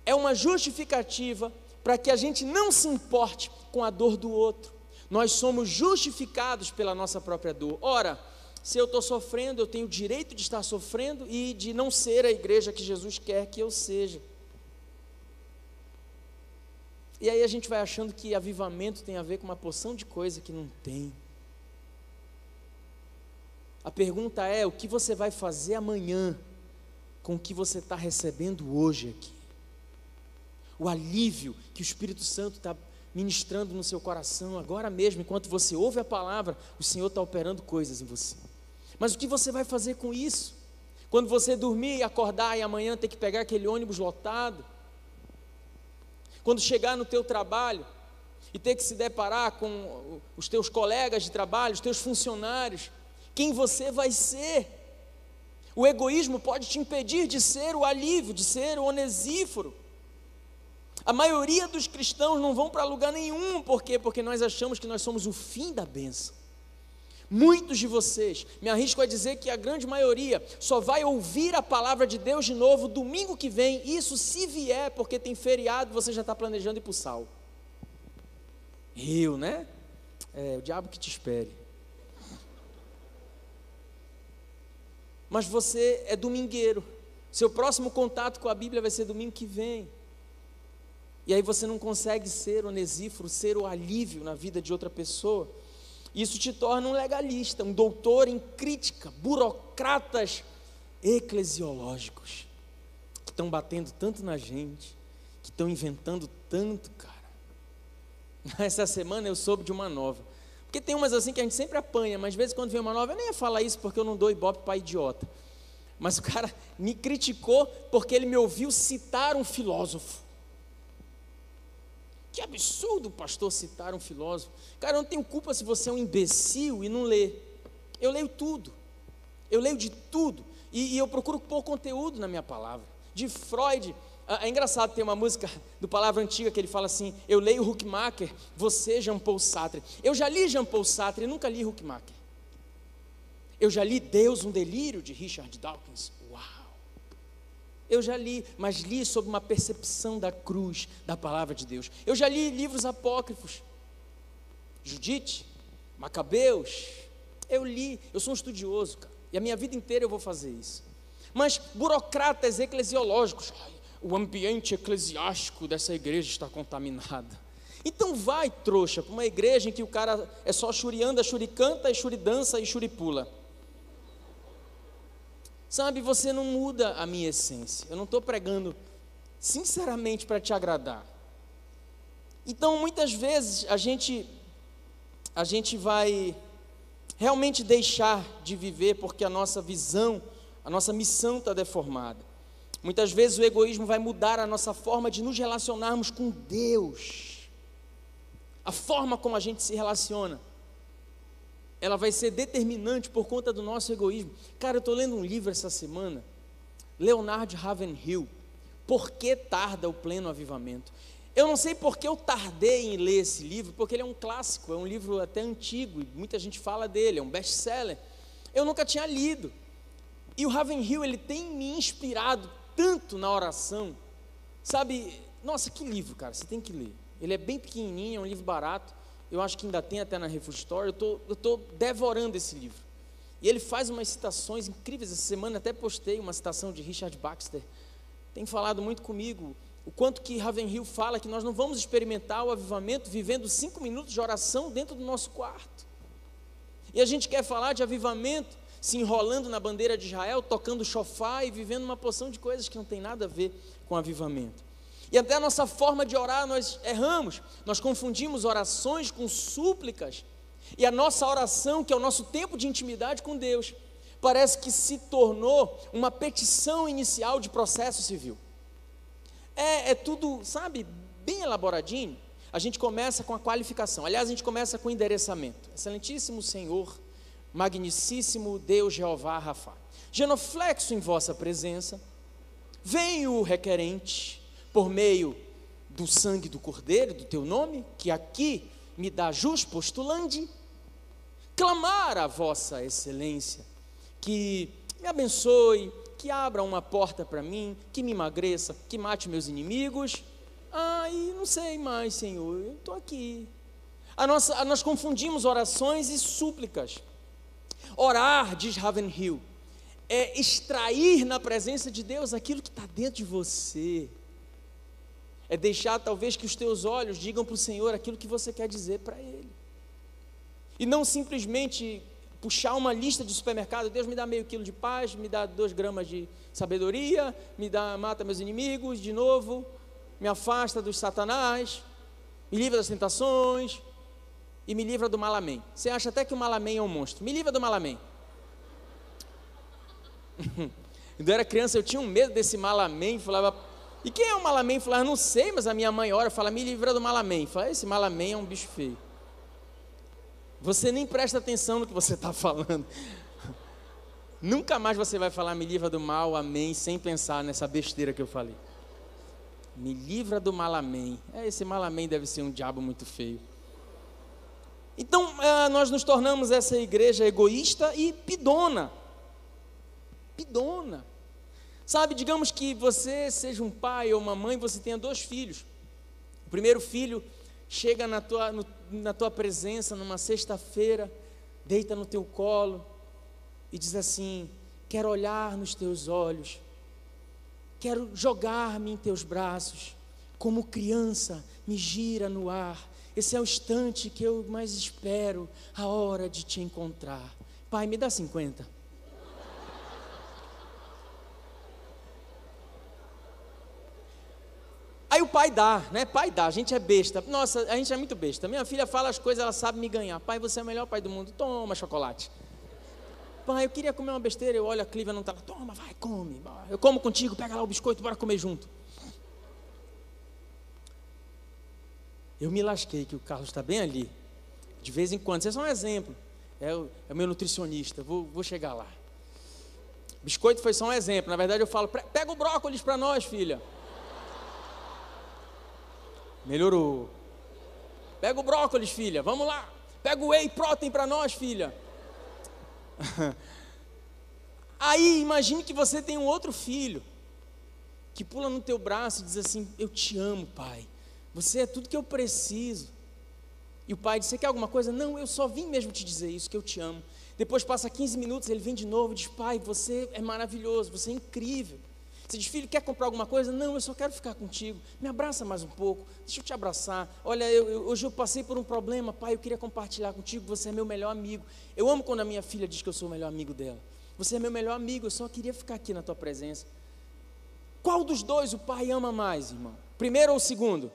é uma justificativa para que a gente não se importe com a dor do outro. Nós somos justificados pela nossa própria dor. Ora, se eu estou sofrendo, eu tenho o direito de estar sofrendo e de não ser a igreja que Jesus quer que eu seja. E aí a gente vai achando que avivamento tem a ver com uma porção de coisa que não tem. A pergunta é: o que você vai fazer amanhã com o que você está recebendo hoje aqui? O alívio que o Espírito Santo está ministrando no seu coração agora mesmo, enquanto você ouve a palavra, o Senhor está operando coisas em você. Mas o que você vai fazer com isso? Quando você dormir e acordar e amanhã ter que pegar aquele ônibus lotado, quando chegar no teu trabalho e ter que se deparar com os teus colegas de trabalho, os teus funcionários, quem você vai ser? O egoísmo pode te impedir de ser o alívio, de ser o onesíforo. A maioria dos cristãos não vão para lugar nenhum, por quê? Porque nós achamos que nós somos o fim da benção. Muitos de vocês, me arrisco a dizer que a grande maioria só vai ouvir a palavra de Deus de novo domingo que vem, isso se vier, porque tem feriado, você já está planejando ir para o sal. Eu, né? É, o diabo que te espere. Mas você é domingueiro. Seu próximo contato com a Bíblia vai ser domingo que vem. E aí você não consegue ser onesíforo, ser o alívio na vida de outra pessoa. Isso te torna um legalista, um doutor em crítica, burocratas eclesiológicos, que estão batendo tanto na gente, que estão inventando tanto, cara. Essa semana eu soube de uma nova. Porque tem umas assim que a gente sempre apanha, mas às vezes quando vem uma nova, eu nem ia falar isso porque eu não dou ibope para idiota. Mas o cara me criticou porque ele me ouviu citar um filósofo. Que absurdo, pastor, citar um filósofo. Cara, eu não tenho culpa se você é um imbecil e não lê. Eu leio tudo. Eu leio de tudo. E, e eu procuro pôr conteúdo na minha palavra. De Freud. É engraçado ter uma música do Palavra Antiga que ele fala assim: Eu leio Huckmacher, você Jean Paul Sartre. Eu já li Jean Paul Sartre nunca li Huckmacher. Eu já li Deus, um Delírio de Richard Dawkins. Eu já li, mas li sobre uma percepção da cruz, da palavra de Deus. Eu já li livros apócrifos. Judite, Macabeus. Eu li, eu sou um estudioso, cara, e a minha vida inteira eu vou fazer isso. Mas burocratas eclesiológicos, o ambiente eclesiástico dessa igreja está contaminado. Então vai, trouxa, para uma igreja em que o cara é só churianda, churicanta, e churidança e churipula. Sabe, você não muda a minha essência. Eu não estou pregando sinceramente para te agradar. Então, muitas vezes a gente a gente vai realmente deixar de viver porque a nossa visão, a nossa missão está deformada. Muitas vezes o egoísmo vai mudar a nossa forma de nos relacionarmos com Deus. A forma como a gente se relaciona, ela vai ser determinante por conta do nosso egoísmo. Cara, eu estou lendo um livro essa semana, Leonard Ravenhill, Por que tarda o pleno avivamento? Eu não sei porque eu tardei em ler esse livro, porque ele é um clássico, é um livro até antigo, e muita gente fala dele, é um best-seller. Eu nunca tinha lido. E o Ravenhill, ele tem me inspirado tanto na oração. Sabe, nossa, que livro, cara, você tem que ler. Ele é bem pequenininho, é um livro barato. Eu acho que ainda tem até na Refuge Store. Eu estou devorando esse livro. E ele faz umas citações incríveis. Essa semana até postei uma citação de Richard Baxter. Tem falado muito comigo o quanto que Ravenhill fala que nós não vamos experimentar o avivamento vivendo cinco minutos de oração dentro do nosso quarto. E a gente quer falar de avivamento se enrolando na bandeira de Israel, tocando chofá e vivendo uma porção de coisas que não tem nada a ver com avivamento. E até a nossa forma de orar nós erramos, nós confundimos orações com súplicas. E a nossa oração, que é o nosso tempo de intimidade com Deus, parece que se tornou uma petição inicial de processo civil. É, é tudo, sabe, bem elaboradinho. A gente começa com a qualificação. Aliás, a gente começa com o endereçamento. Excelentíssimo Senhor, magnicíssimo Deus Jeová Rafa. Genoflexo em vossa presença, vem o requerente por meio do sangue do Cordeiro, do teu nome, que aqui me dá jus postulande, clamar a vossa excelência, que me abençoe, que abra uma porta para mim, que me emagreça, que mate meus inimigos. E não sei mais, Senhor, eu estou aqui. A nossa, a, nós confundimos orações e súplicas. Orar, diz Ravenhill, é extrair na presença de Deus aquilo que está dentro de você. É deixar talvez que os teus olhos digam para o Senhor aquilo que você quer dizer para Ele. E não simplesmente puxar uma lista de supermercado, Deus me dá meio quilo de paz, me dá dois gramas de sabedoria, me dá, mata meus inimigos de novo, me afasta dos satanás, me livra das tentações e me livra do malamém. Você acha até que o malamém é um monstro. Me livra do malamém. Quando eu era criança, eu tinha um medo desse malamém, falava, e quem é o malamém? Falava, não sei, mas a minha mãe ora, fala, me livra do malamém. Fala, esse malamém é um bicho feio. Você nem presta atenção no que você está falando. Nunca mais você vai falar me livra do mal, amém, sem pensar nessa besteira que eu falei. Me livra do mal, amém. É, esse mal, amém deve ser um diabo muito feio. Então, é, nós nos tornamos essa igreja egoísta e pidona. Pidona. Sabe, digamos que você seja um pai ou uma mãe, você tenha dois filhos. O primeiro filho chega na tua, no, na tua presença numa sexta-feira, deita no teu colo e diz assim: Quero olhar nos teus olhos, quero jogar-me em teus braços, como criança me gira no ar. Esse é o instante que eu mais espero, a hora de te encontrar. Pai, me dá 50. Aí o pai dá, né? Pai dá, a gente é besta. Nossa, a gente é muito besta. Minha filha fala as coisas, ela sabe me ganhar. Pai, você é o melhor pai do mundo. Toma chocolate. Pai, eu queria comer uma besteira. Eu olho a Clívia não tá lá. Toma, vai, come. Eu como contigo, pega lá o biscoito, bora comer junto. Eu me lasquei que o Carlos está bem ali. De vez em quando, vocês são um exemplo. É o, é o meu nutricionista, vou, vou chegar lá. Biscoito foi só um exemplo. Na verdade, eu falo: pega o brócolis para nós, filha. Melhorou. Pega o brócolis, filha. Vamos lá. Pega o whey protein para nós, filha. Aí imagine que você tem um outro filho que pula no teu braço e diz assim: "Eu te amo, pai. Você é tudo que eu preciso." E o pai diz: "Você quer alguma coisa?" "Não, eu só vim mesmo te dizer isso, que eu te amo." Depois passa 15 minutos, ele vem de novo e diz: "Pai, você é maravilhoso, você é incrível." Você diz, filho, quer comprar alguma coisa? Não, eu só quero ficar contigo. Me abraça mais um pouco, deixa eu te abraçar. Olha, eu, eu, hoje eu passei por um problema, pai, eu queria compartilhar contigo, você é meu melhor amigo. Eu amo quando a minha filha diz que eu sou o melhor amigo dela. Você é meu melhor amigo, eu só queria ficar aqui na tua presença. Qual dos dois o pai ama mais, irmão? Primeiro ou segundo?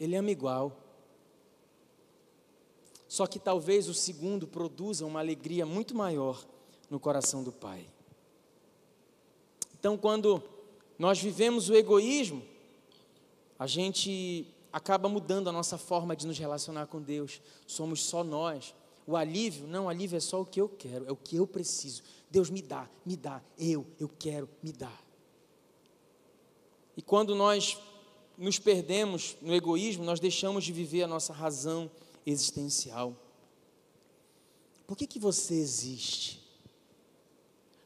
Ele ama igual. Só que talvez o segundo produza uma alegria muito maior no coração do pai. Então, quando nós vivemos o egoísmo, a gente acaba mudando a nossa forma de nos relacionar com Deus. Somos só nós. O alívio, não, alívio é só o que eu quero, é o que eu preciso. Deus me dá, me dá, eu, eu quero, me dá. E quando nós nos perdemos no egoísmo, nós deixamos de viver a nossa razão existencial. Por que, que você existe?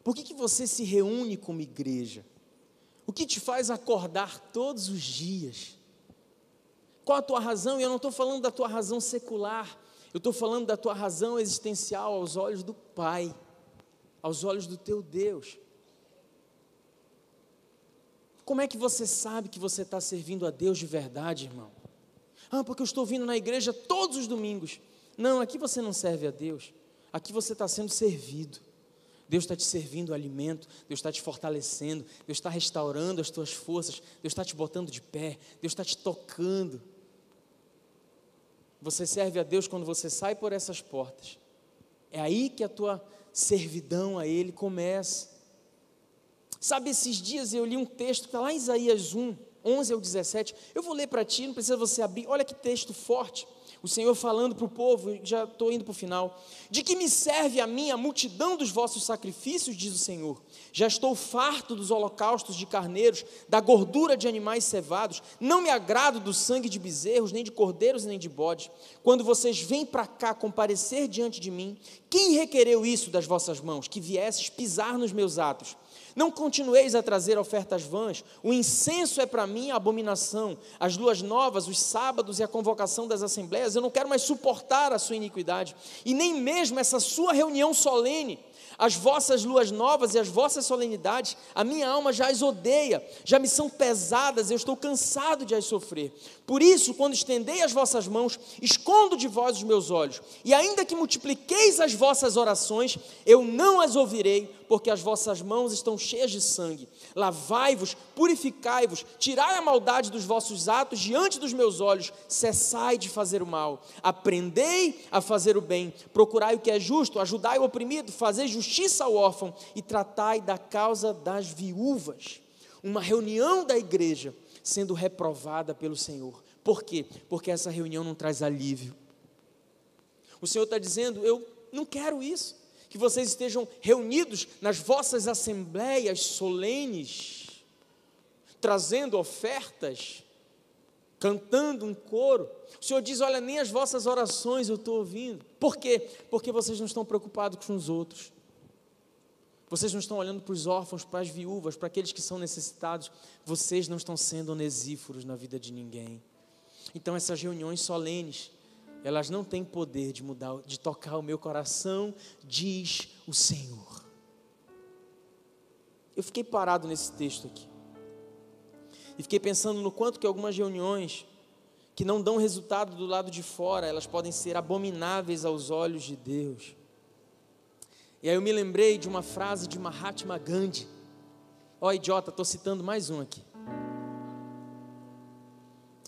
Por que, que você se reúne como igreja? O que te faz acordar todos os dias? Qual a tua razão? E eu não estou falando da tua razão secular, eu estou falando da tua razão existencial aos olhos do Pai, aos olhos do teu Deus. Como é que você sabe que você está servindo a Deus de verdade, irmão? Ah, porque eu estou vindo na igreja todos os domingos. Não, aqui você não serve a Deus, aqui você está sendo servido. Deus está te servindo alimento, Deus está te fortalecendo, Deus está restaurando as tuas forças, Deus está te botando de pé, Deus está te tocando. Você serve a Deus quando você sai por essas portas. É aí que a tua servidão a Ele começa. Sabe, esses dias eu li um texto que está lá em Isaías 1, 11 ao 17. Eu vou ler para ti, não precisa você abrir. Olha que texto forte o Senhor falando para o povo, já estou indo para o final: De que me serve a mim a multidão dos vossos sacrifícios, diz o Senhor? Já estou farto dos holocaustos de carneiros, da gordura de animais cevados, não me agrado do sangue de bezerros, nem de cordeiros, nem de bodes. Quando vocês vêm para cá comparecer diante de mim, quem requereu isso das vossas mãos? Que viesses pisar nos meus atos. Não continueis a trazer ofertas vãs, o incenso é para mim a abominação, as luas novas, os sábados e a convocação das assembleias, eu não quero mais suportar a sua iniquidade, e nem mesmo essa sua reunião solene, as vossas luas novas e as vossas solenidades, a minha alma já as odeia, já me são pesadas, eu estou cansado de as sofrer. Por isso, quando estendei as vossas mãos, escondo de vós os meus olhos, e ainda que multipliqueis as vossas orações, eu não as ouvirei, porque as vossas mãos estão cheias de sangue. Lavai-vos, purificai-vos, tirai a maldade dos vossos atos diante dos meus olhos, cessai de fazer o mal. Aprendei a fazer o bem, procurai o que é justo, ajudai o oprimido, fazei justiça ao órfão e tratai da causa das viúvas. Uma reunião da igreja sendo reprovada pelo Senhor. Por quê? Porque essa reunião não traz alívio. O Senhor está dizendo: Eu não quero isso que vocês estejam reunidos nas vossas assembleias solenes, trazendo ofertas, cantando um coro. O Senhor diz: Olha, nem as vossas orações eu estou ouvindo. Por quê? Porque vocês não estão preocupados com os outros. Vocês não estão olhando para os órfãos, para as viúvas, para aqueles que são necessitados. Vocês não estão sendo onesíforos na vida de ninguém. Então, essas reuniões solenes, elas não têm poder de mudar, de tocar o meu coração, diz o Senhor. Eu fiquei parado nesse texto aqui. E fiquei pensando no quanto que algumas reuniões que não dão resultado do lado de fora, elas podem ser abomináveis aos olhos de Deus. E aí eu me lembrei de uma frase de Mahatma Gandhi. Ó, oh, idiota, estou citando mais um aqui.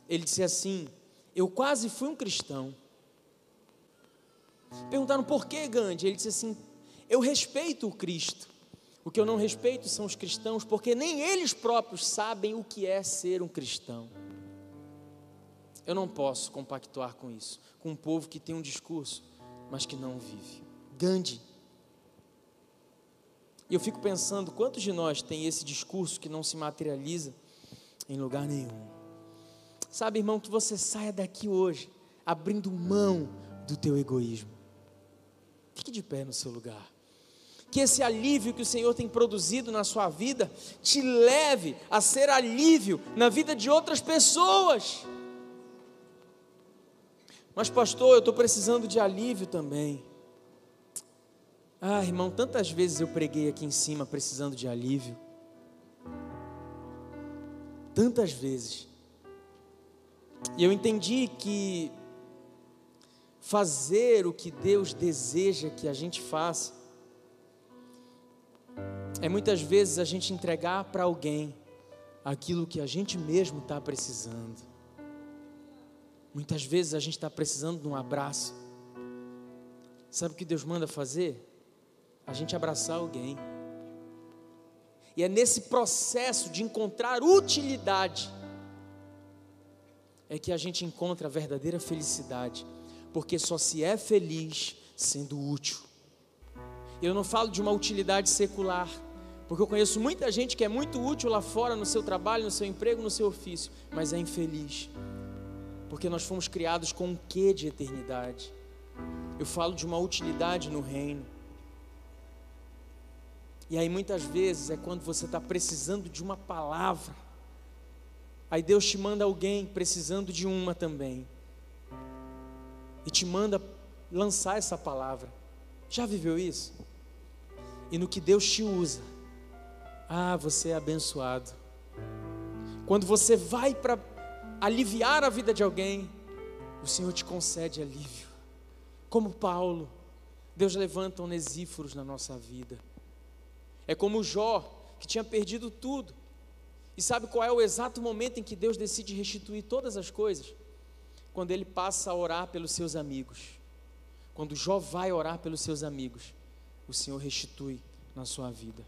Ele disse assim: Eu quase fui um cristão Perguntaram por que Gandhi? Ele disse assim: Eu respeito o Cristo. O que eu não respeito são os cristãos, porque nem eles próprios sabem o que é ser um cristão. Eu não posso compactuar com isso, com um povo que tem um discurso, mas que não vive. Gandhi. E eu fico pensando, quantos de nós tem esse discurso que não se materializa em lugar nenhum? Sabe, irmão, que você saia daqui hoje abrindo mão do teu egoísmo. Fique de pé no seu lugar. Que esse alívio que o Senhor tem produzido na sua vida te leve a ser alívio na vida de outras pessoas. Mas, pastor, eu estou precisando de alívio também. Ah, irmão, tantas vezes eu preguei aqui em cima precisando de alívio. Tantas vezes. E eu entendi que fazer o que Deus deseja que a gente faça é muitas vezes a gente entregar para alguém aquilo que a gente mesmo está precisando. Muitas vezes a gente está precisando de um abraço. Sabe o que Deus manda fazer? A gente abraçar alguém. E é nesse processo de encontrar utilidade é que a gente encontra a verdadeira felicidade, porque só se é feliz sendo útil. Eu não falo de uma utilidade secular, porque eu conheço muita gente que é muito útil lá fora no seu trabalho, no seu emprego, no seu ofício, mas é infeliz. Porque nós fomos criados com um quê de eternidade. Eu falo de uma utilidade no reino. E aí muitas vezes é quando você está precisando de uma palavra. Aí Deus te manda alguém precisando de uma também. E te manda lançar essa palavra. Já viveu isso? E no que Deus te usa, ah, você é abençoado. Quando você vai para aliviar a vida de alguém, o Senhor te concede alívio. Como Paulo, Deus levanta onesíforos na nossa vida. É como Jó, que tinha perdido tudo. E sabe qual é o exato momento em que Deus decide restituir todas as coisas? Quando ele passa a orar pelos seus amigos. Quando Jó vai orar pelos seus amigos, o Senhor restitui na sua vida.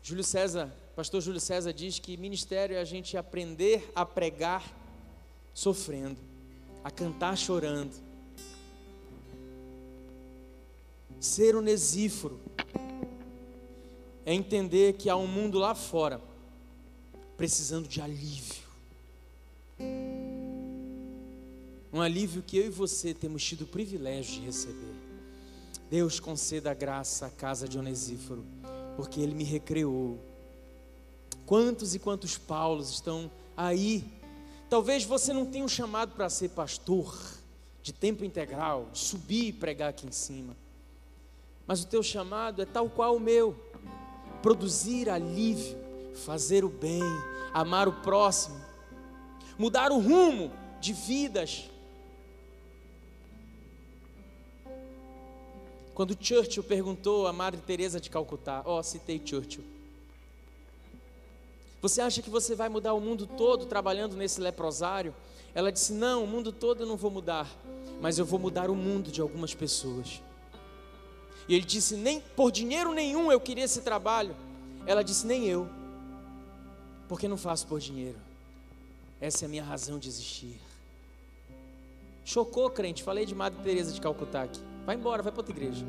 Júlio César, pastor Júlio César diz que ministério é a gente aprender a pregar sofrendo, a cantar chorando. Ser onesíforo é entender que há um mundo lá fora precisando de alívio. Um alívio que eu e você temos tido o privilégio de receber. Deus conceda graça à casa de Onesíforo porque Ele me recriou. Quantos e quantos Paulos estão aí? Talvez você não tenha um chamado para ser pastor de tempo integral, subir e pregar aqui em cima. Mas o teu chamado é tal qual o meu: produzir alívio, fazer o bem, amar o próximo, mudar o rumo de vidas Quando Churchill perguntou a Madre Teresa de Calcutá, ó, oh, citei Churchill. Você acha que você vai mudar o mundo todo trabalhando nesse leprosário? Ela disse: Não, o mundo todo eu não vou mudar, mas eu vou mudar o mundo de algumas pessoas. E ele disse: Nem por dinheiro nenhum eu queria esse trabalho. Ela disse: Nem eu, porque não faço por dinheiro. Essa é a minha razão de existir. Chocou, crente. Falei de Madre Teresa de Calcutá aqui. Vai embora, vai para outra igreja.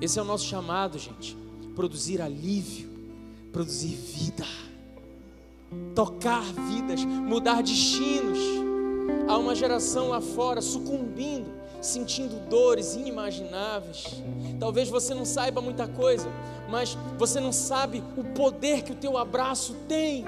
Esse é o nosso chamado, gente. Produzir alívio, produzir vida, tocar vidas, mudar destinos. Há uma geração lá fora sucumbindo, sentindo dores inimagináveis. Talvez você não saiba muita coisa, mas você não sabe o poder que o teu abraço tem.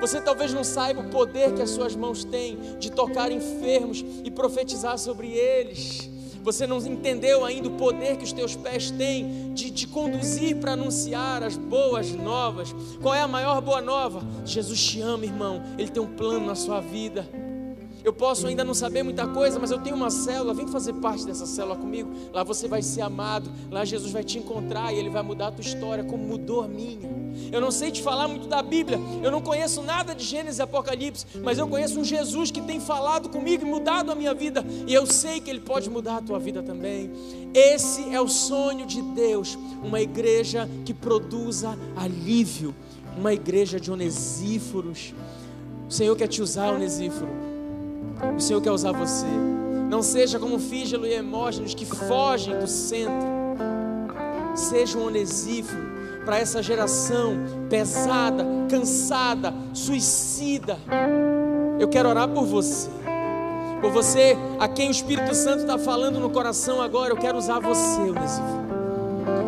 Você talvez não saiba o poder que as suas mãos têm de tocar enfermos e profetizar sobre eles. Você não entendeu ainda o poder que os teus pés têm de te conduzir para anunciar as boas novas. Qual é a maior boa nova? Jesus te ama, irmão. Ele tem um plano na sua vida. Eu posso ainda não saber muita coisa, mas eu tenho uma célula. Vem fazer parte dessa célula comigo. Lá você vai ser amado. Lá Jesus vai te encontrar e ele vai mudar a tua história, como mudou a minha. Eu não sei te falar muito da Bíblia. Eu não conheço nada de Gênesis e Apocalipse, mas eu conheço um Jesus que tem falado comigo e mudado a minha vida. E eu sei que ele pode mudar a tua vida também. Esse é o sonho de Deus, uma igreja que produza alívio, uma igreja de onesíforos. O Senhor quer te usar, onesíforo o Senhor quer usar você. Não seja como Fígelo e Hemógenes que fogem do centro. Seja um onesífero para essa geração pesada, cansada, suicida. Eu quero orar por você. Por você a quem o Espírito Santo está falando no coração agora. Eu quero usar você, Onesíforo.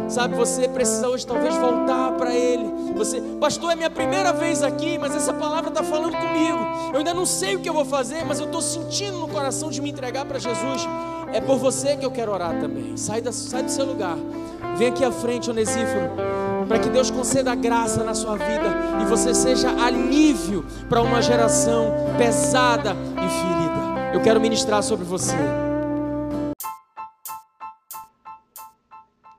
Sabe, você precisa hoje talvez voltar para Ele. Você, pastor, é minha primeira vez aqui, mas essa palavra está falando comigo. Eu ainda não sei o que eu vou fazer, mas eu estou sentindo no coração de me entregar para Jesus. é por você que eu quero orar também. Sai, da, sai do seu lugar. Vem aqui à frente, Onesíforo, para que Deus conceda graça na sua vida e você seja alívio para uma geração pesada e ferida. Eu quero ministrar sobre você.